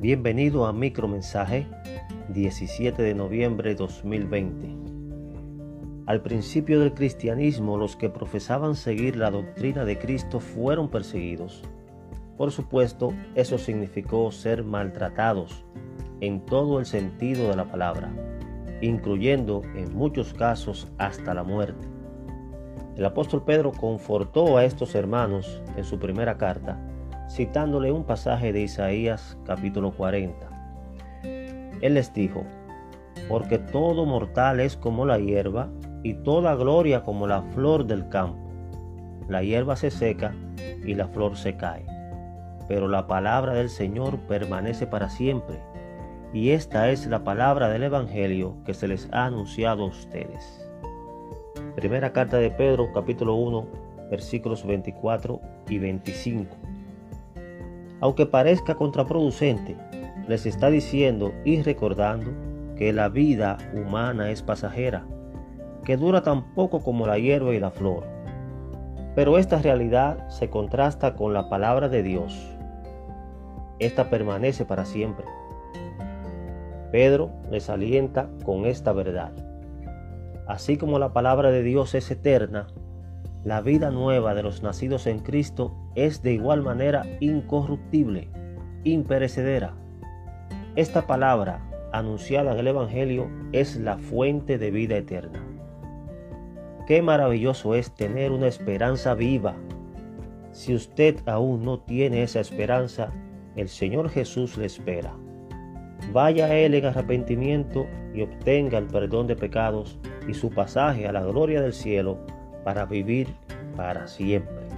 Bienvenido a Micromensaje 17 de noviembre de 2020. Al principio del cristianismo los que profesaban seguir la doctrina de Cristo fueron perseguidos. Por supuesto, eso significó ser maltratados en todo el sentido de la palabra, incluyendo en muchos casos hasta la muerte. El apóstol Pedro confortó a estos hermanos en su primera carta citándole un pasaje de Isaías capítulo 40. Él les dijo, porque todo mortal es como la hierba y toda gloria como la flor del campo. La hierba se seca y la flor se cae, pero la palabra del Señor permanece para siempre. Y esta es la palabra del Evangelio que se les ha anunciado a ustedes. Primera carta de Pedro capítulo 1 versículos 24 y 25 aunque parezca contraproducente, les está diciendo y recordando que la vida humana es pasajera, que dura tan poco como la hierba y la flor. Pero esta realidad se contrasta con la palabra de Dios. Esta permanece para siempre. Pedro les alienta con esta verdad. Así como la palabra de Dios es eterna, la vida nueva de los nacidos en Cristo es de igual manera incorruptible, imperecedera. Esta palabra anunciada en el Evangelio es la fuente de vida eterna. Qué maravilloso es tener una esperanza viva. Si usted aún no tiene esa esperanza, el Señor Jesús le espera. Vaya a Él en arrepentimiento y obtenga el perdón de pecados y su pasaje a la gloria del cielo para vivir para siempre.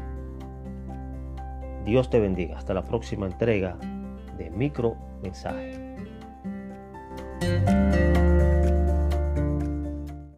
Dios te bendiga. Hasta la próxima entrega de Micro Mensaje.